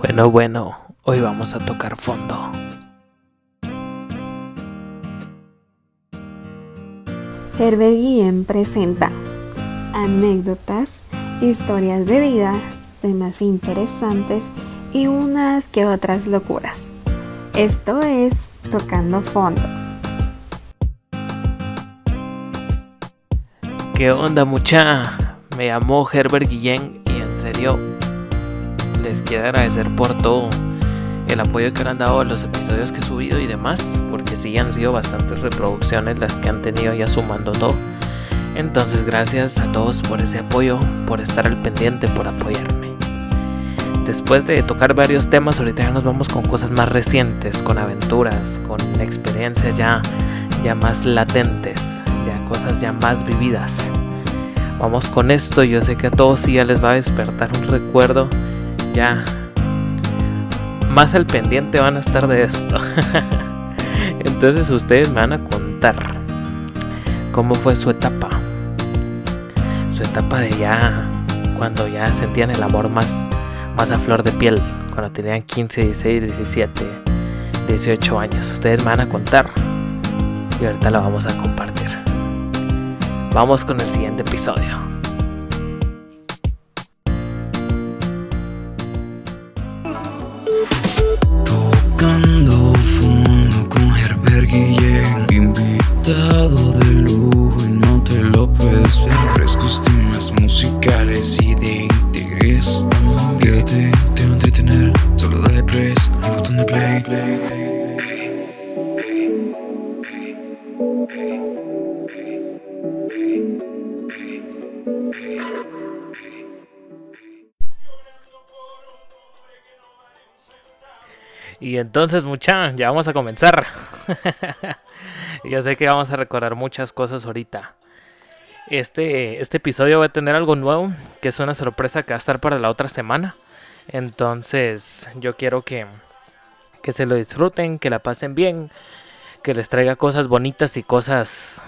Bueno, bueno, hoy vamos a tocar fondo. Herbert Guillén presenta anécdotas, historias de vida, temas interesantes y unas que otras locuras. Esto es Tocando Fondo. ¿Qué onda mucha? Me llamó Herbert Guillén y en serio les quiero agradecer por todo el apoyo que le han dado a los episodios que he subido y demás, porque sí han sido bastantes reproducciones las que han tenido ya sumando todo. Entonces gracias a todos por ese apoyo, por estar al pendiente, por apoyarme. Después de tocar varios temas, ahorita ya nos vamos con cosas más recientes, con aventuras, con experiencias ya, ya más latentes, ya cosas ya más vividas. Vamos con esto, yo sé que a todos sí ya les va a despertar un recuerdo ya más al pendiente van a estar de esto. Entonces ustedes me van a contar cómo fue su etapa. Su etapa de ya cuando ya sentían el amor más más a flor de piel, cuando tenían 15, 16, 17, 18 años. Ustedes me van a contar y ahorita lo vamos a compartir. Vamos con el siguiente episodio. Entonces, mucha, ya vamos a comenzar. Yo sé que vamos a recordar muchas cosas ahorita. Este, este episodio va a tener algo nuevo, que es una sorpresa que va a estar para la otra semana. Entonces, yo quiero que, que se lo disfruten, que la pasen bien, que les traiga cosas bonitas y cosas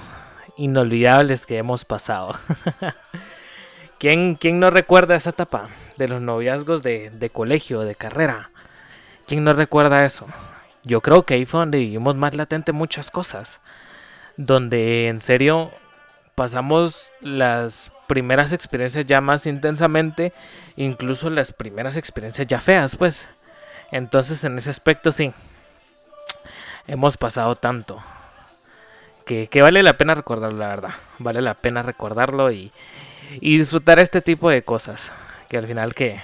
inolvidables que hemos pasado. ¿Quién, ¿Quién no recuerda esa etapa de los noviazgos de, de colegio, de carrera? ¿Quién no recuerda eso? Yo creo que ahí fue donde vivimos más latente muchas cosas. Donde en serio pasamos las primeras experiencias ya más intensamente, incluso las primeras experiencias ya feas, pues. Entonces en ese aspecto sí, hemos pasado tanto. Que, que vale la pena recordarlo, la verdad. Vale la pena recordarlo y, y disfrutar este tipo de cosas. Que al final que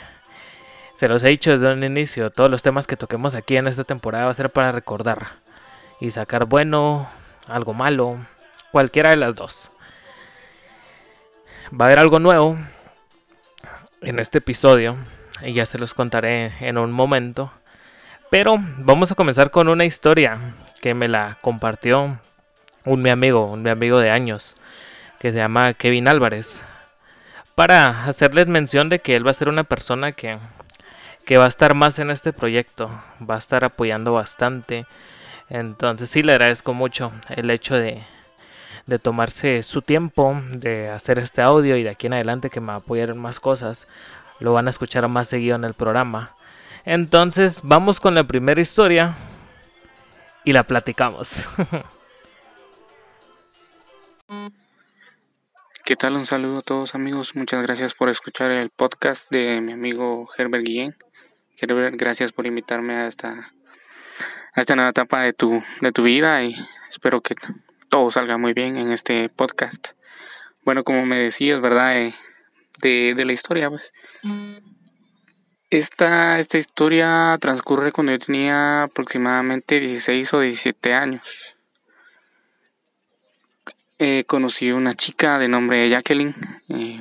se los he dicho desde un inicio, todos los temas que toquemos aquí en esta temporada va a ser para recordar y sacar bueno, algo malo, cualquiera de las dos. Va a haber algo nuevo en este episodio y ya se los contaré en un momento. Pero vamos a comenzar con una historia que me la compartió un mi amigo, un mi amigo de años, que se llama Kevin Álvarez. Para hacerles mención de que él va a ser una persona que que va a estar más en este proyecto, va a estar apoyando bastante. Entonces sí le agradezco mucho el hecho de, de tomarse su tiempo, de hacer este audio y de aquí en adelante que me apoyen más cosas. Lo van a escuchar más seguido en el programa. Entonces vamos con la primera historia y la platicamos. ¿Qué tal? Un saludo a todos amigos. Muchas gracias por escuchar el podcast de mi amigo Herbert Guillén. Herbert, gracias por invitarme a esta, a esta nueva etapa de tu, de tu vida y espero que todo salga muy bien en este podcast. Bueno, como me decías, ¿verdad? Eh, de, de la historia, pues. Esta, esta historia transcurre cuando yo tenía aproximadamente 16 o 17 años eh, conocí una chica de nombre Jacqueline. Eh,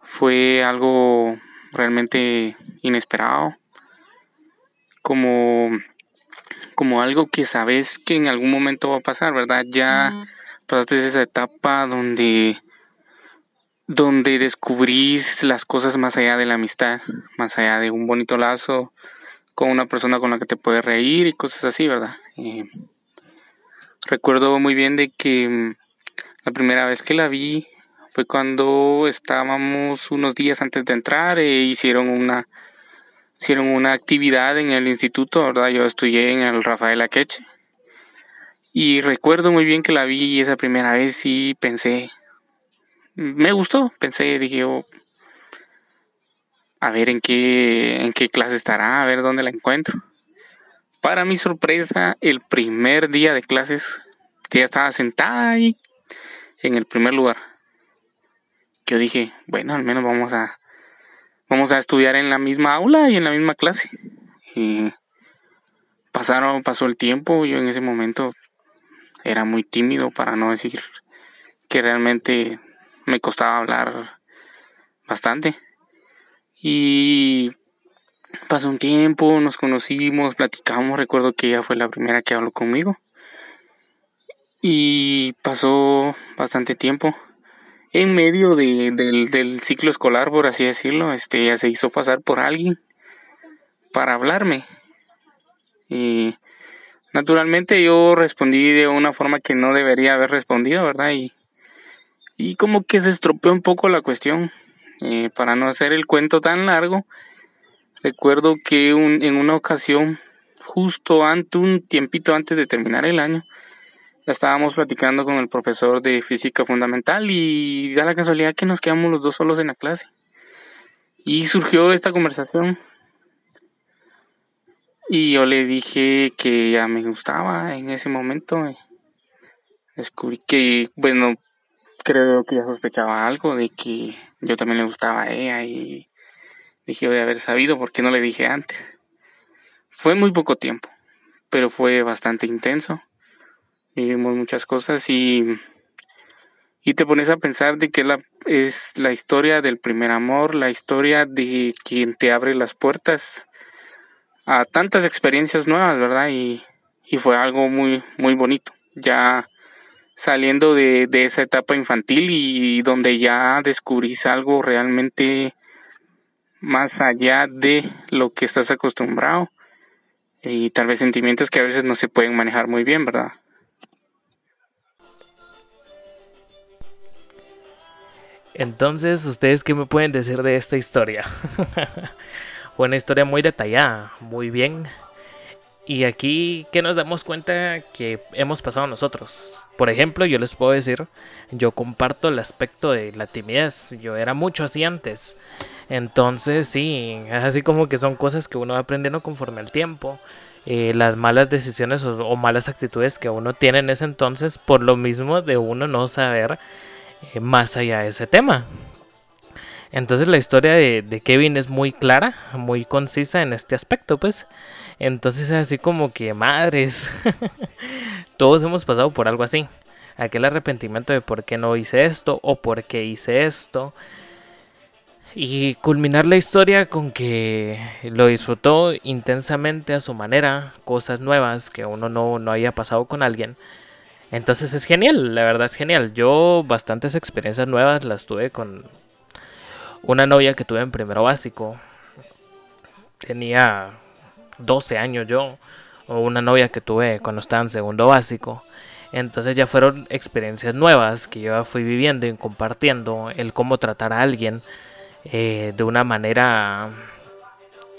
fue algo realmente inesperado. Como, como algo que sabes que en algún momento va a pasar, ¿verdad? Ya pasaste esa etapa donde donde descubrís las cosas más allá de la amistad, más allá de un bonito lazo con una persona con la que te puedes reír y cosas así, ¿verdad? Eh, Recuerdo muy bien de que mm, la primera vez que la vi fue cuando estábamos unos días antes de entrar e hicieron una hicieron una actividad en el instituto, ¿verdad? Yo estudié en el Rafael Akeche. Y recuerdo muy bien que la vi esa primera vez y pensé, me gustó, pensé, dije yo, a ver en qué, en qué clase estará, a ver dónde la encuentro. Para mi sorpresa, el primer día de clases, ya estaba sentada ahí en el primer lugar. Yo dije, bueno, al menos vamos a vamos a estudiar en la misma aula y en la misma clase. Y pasaron, pasó el tiempo, yo en ese momento era muy tímido para no decir que realmente me costaba hablar bastante. Y pasó un tiempo, nos conocimos, platicamos, recuerdo que ella fue la primera que habló conmigo. Y pasó bastante tiempo. En medio de, del, ciclo escolar, por así decirlo, este, ella se hizo pasar por alguien para hablarme. Y naturalmente yo respondí de una forma que no debería haber respondido, ¿verdad? Y, y como que se estropeó un poco la cuestión. Eh, para no hacer el cuento tan largo, recuerdo que un, en una ocasión, justo antes, un tiempito antes de terminar el año, estábamos platicando con el profesor de física fundamental y da la casualidad que nos quedamos los dos solos en la clase. Y surgió esta conversación. Y yo le dije que ya me gustaba en ese momento. Descubrí que, bueno, creo que ya sospechaba algo de que yo también le gustaba a ella y dije de haber sabido por qué no le dije antes. Fue muy poco tiempo, pero fue bastante intenso. Vivimos muchas cosas y, y te pones a pensar de que la, es la historia del primer amor, la historia de quien te abre las puertas a tantas experiencias nuevas, ¿verdad? Y, y fue algo muy, muy bonito. Ya saliendo de, de, esa etapa infantil y donde ya descubrís algo realmente más allá de lo que estás acostumbrado y tal vez sentimientos que a veces no se pueden manejar muy bien, ¿verdad? Entonces, ¿ustedes qué me pueden decir de esta historia? Una historia muy detallada, muy bien y aquí que nos damos cuenta que hemos pasado nosotros. Por ejemplo, yo les puedo decir, yo comparto el aspecto de la timidez. Yo era mucho así antes. Entonces, sí, así como que son cosas que uno va aprendiendo conforme al tiempo. Eh, las malas decisiones o, malas actitudes que uno tiene en ese entonces, por lo mismo de uno no saber eh, más allá de ese tema. Entonces la historia de, Kevin es muy clara, muy concisa en este aspecto, pues. Entonces así como que madres, todos hemos pasado por algo así. Aquel arrepentimiento de por qué no hice esto o por qué hice esto. Y culminar la historia con que lo disfrutó intensamente a su manera, cosas nuevas que uno no, no haya pasado con alguien. Entonces es genial, la verdad es genial. Yo bastantes experiencias nuevas las tuve con una novia que tuve en primero básico. Tenía 12 años yo, o una novia que tuve cuando estaba en segundo básico. Entonces ya fueron experiencias nuevas que yo fui viviendo y compartiendo el cómo tratar a alguien eh, de una manera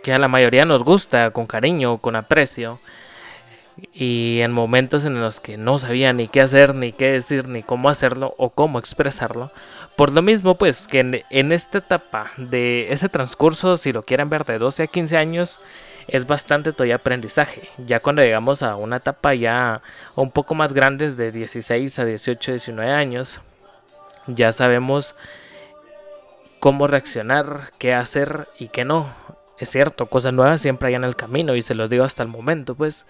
que a la mayoría nos gusta, con cariño, con aprecio. Y en momentos en los que no sabía ni qué hacer, ni qué decir, ni cómo hacerlo o cómo expresarlo. Por lo mismo, pues que en, esta etapa de ese transcurso, si lo quieren ver de 12 a 15 años, es bastante todavía aprendizaje. Ya cuando llegamos a una etapa ya un poco más grande, de 16 a 18, 19 años, ya sabemos cómo reaccionar, qué hacer y qué no. Es cierto, cosas nuevas siempre hay en el camino y se los digo hasta el momento, pues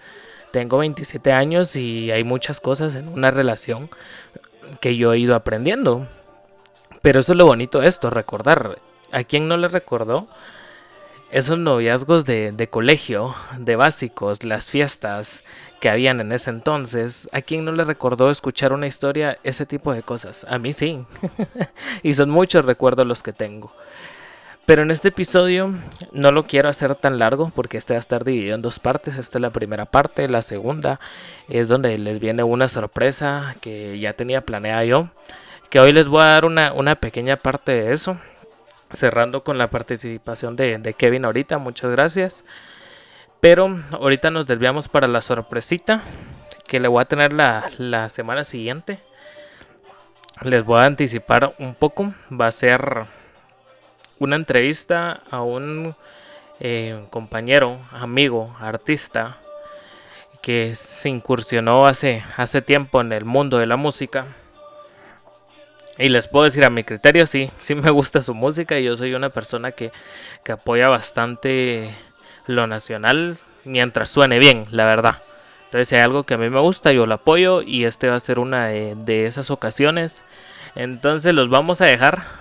tengo 27 años y hay muchas cosas en una relación que yo he ido aprendiendo. Pero eso es lo bonito de esto, recordar. ¿A quién no le recordó? esos noviazgos de, de, colegio, de básicos, las fiestas que habían en ese entonces, ¿a quién no le recordó escuchar una historia, ese tipo de cosas? A mí sí. y son muchos recuerdos los que tengo. Pero en este episodio no lo quiero hacer tan largo porque este va a estar dividido en dos partes. Esta es la primera parte, la segunda es donde les viene una sorpresa que ya tenía planeada yo. Que hoy les voy a dar una, una pequeña parte de eso cerrando con la participación de, de Kevin ahorita, muchas gracias. Pero ahorita nos desviamos para la sorpresita que le voy a tener la, la semana siguiente. Les voy a anticipar un poco. Va a ser una entrevista a un eh, compañero, amigo, artista que se incursionó hace, hace tiempo en el mundo de la música. Y les puedo decir a mi criterio, sí, sí me gusta su música y yo soy una persona que, que apoya bastante lo nacional mientras suene bien, la verdad. Entonces, si hay algo que a mí me gusta, yo lo apoyo y este va a ser una de, de esas ocasiones. Entonces, los vamos a dejar.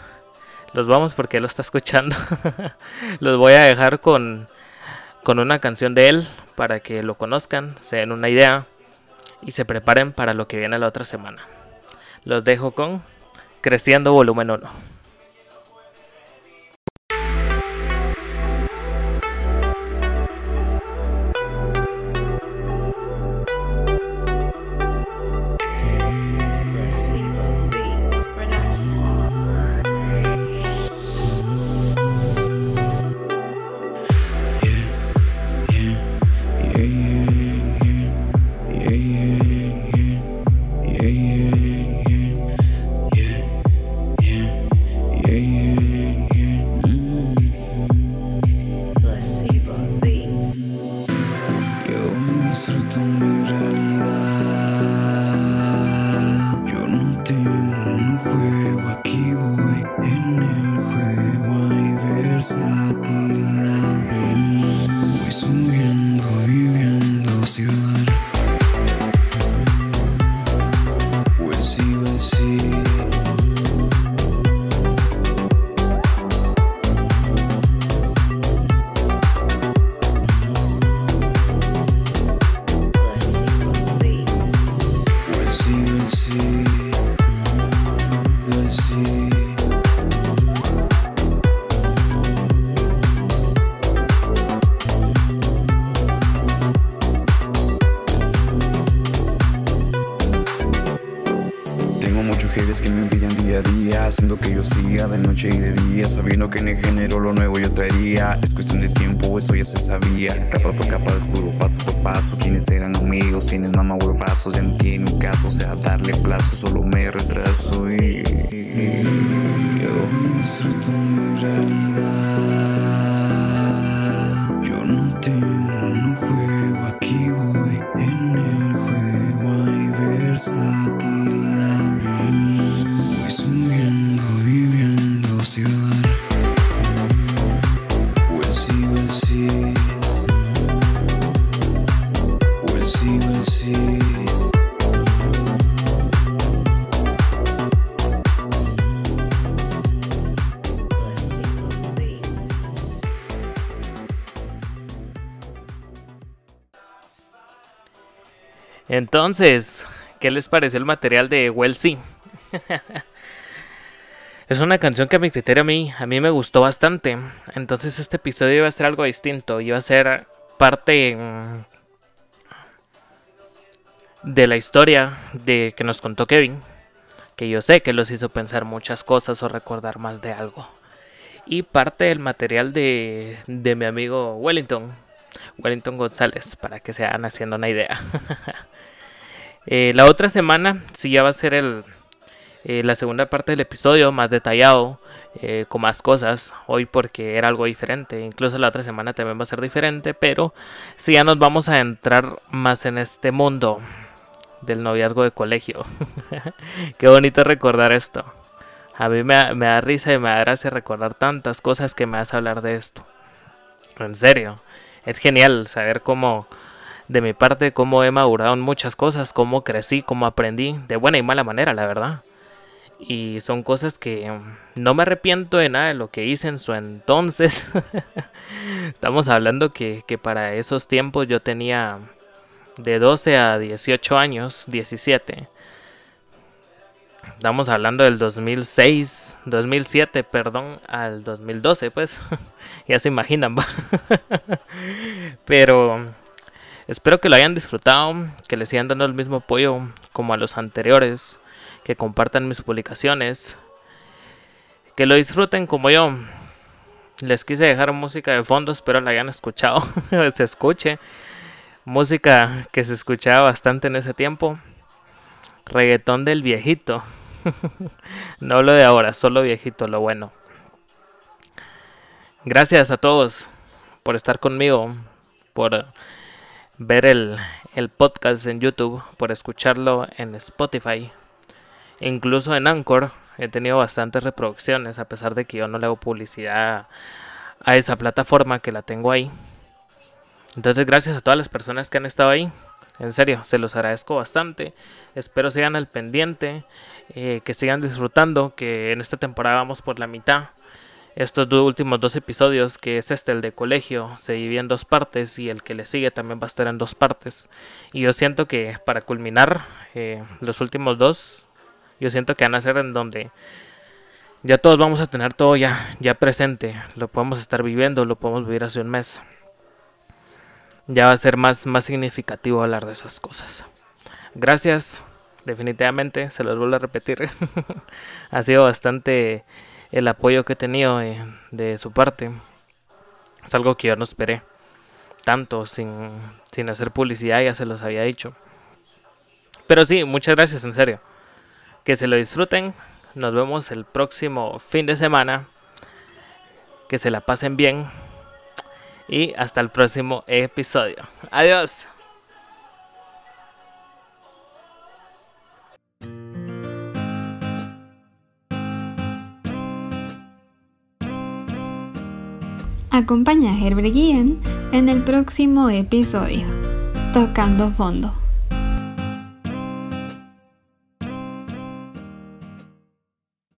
Los vamos porque él lo está escuchando. los voy a dejar con, con una canción de él para que lo conozcan, se den una idea y se preparen para lo que viene la otra semana. Los dejo con Creciendo Volumen 1. tengo un juego, aquí voy. En el juego hay versatilidad. Mm, voy subiendo. Haciendo que yo siga de noche y de día, sabiendo que en el género lo nuevo yo traería. Es cuestión de tiempo, eso ya se sabía. Capa por capa descubro paso por paso quiénes eran amigos, quiénes mamá huevazos. Ya no tiene un caso, o sea, darle plazo, solo me retraso y. Yo disfruto mi realidad. Yo no tengo, Entonces, ¿qué les pareció el material de Well Sí? es una canción que a mi criterio a mí, a mí me gustó bastante. Entonces este episodio iba a ser algo distinto. Iba a ser parte mm, de la historia de que nos contó Kevin. Que yo sé que los hizo pensar muchas cosas o recordar más de algo. Y parte del material de, de mi amigo Wellington. Wellington González, para que se hagan haciendo una idea. Eh, la otra semana sí ya va a ser el, eh, la segunda parte del episodio más detallado, eh, con más cosas. Hoy porque era algo diferente. Incluso la otra semana también va a ser diferente. Pero sí ya nos vamos a entrar más en este mundo del noviazgo de colegio. Qué bonito recordar esto. A mí me, me da risa y me da gracia recordar tantas cosas que me hace hablar de esto. En serio. Es genial saber cómo de mi parte cómo he madurado en muchas cosas, cómo crecí, cómo aprendí, de buena y mala manera, la verdad. Y son cosas que mm, no me arrepiento de nada de lo que hice en su entonces. Estamos hablando que, que para esos tiempos yo tenía de 12 a 18 años, 17. Estamos hablando del 2006, 2007, perdón, al 2012, pues ya se imaginan, ¿va? Pero Espero que lo hayan disfrutado, que les sigan dando el mismo apoyo como a los anteriores, que compartan mis publicaciones, que lo disfruten como yo, Les quise dejar música de fondo, espero la hayan escuchado, se escuche. Música que se escuchaba bastante en ese tiempo. Reggaetón del viejito. no lo de ahora, solo viejito, lo bueno. Gracias a todos por estar conmigo, por ver el, el podcast en YouTube, por escucharlo en Spotify, incluso en Anchor. He tenido bastantes reproducciones, a pesar de que yo no le hago publicidad a esa plataforma que la tengo ahí. Entonces, gracias a todas las personas que han estado ahí. En serio, se los agradezco bastante. Espero sigan al pendiente, eh, que sigan disfrutando, que en esta temporada vamos por la mitad. Estos dos últimos dos episodios, que es este, el de colegio, se divide en dos partes y el que le sigue también va a estar en dos partes. Y yo siento que para culminar eh, los últimos dos, yo siento que van a ser en donde ya todos vamos a tener todo ya, ya presente. Lo podemos estar viviendo, lo podemos vivir hace un mes ya va a ser más, más significativo hablar de esas cosas. Gracias, definitivamente, se los vuelvo a repetir. ha sido bastante el apoyo que he tenido eh, de, su parte. Es algo que yo no esperé tanto sin, sin hacer publicidad, ya se los había dicho. Pero sí, muchas gracias, en serio. Que se lo disfruten. Nos vemos el próximo fin de semana. Que se la pasen bien y hasta el próximo episodio. Adiós. Acompaña a Herbert Guillén en el próximo episodio, Tocando Fondo.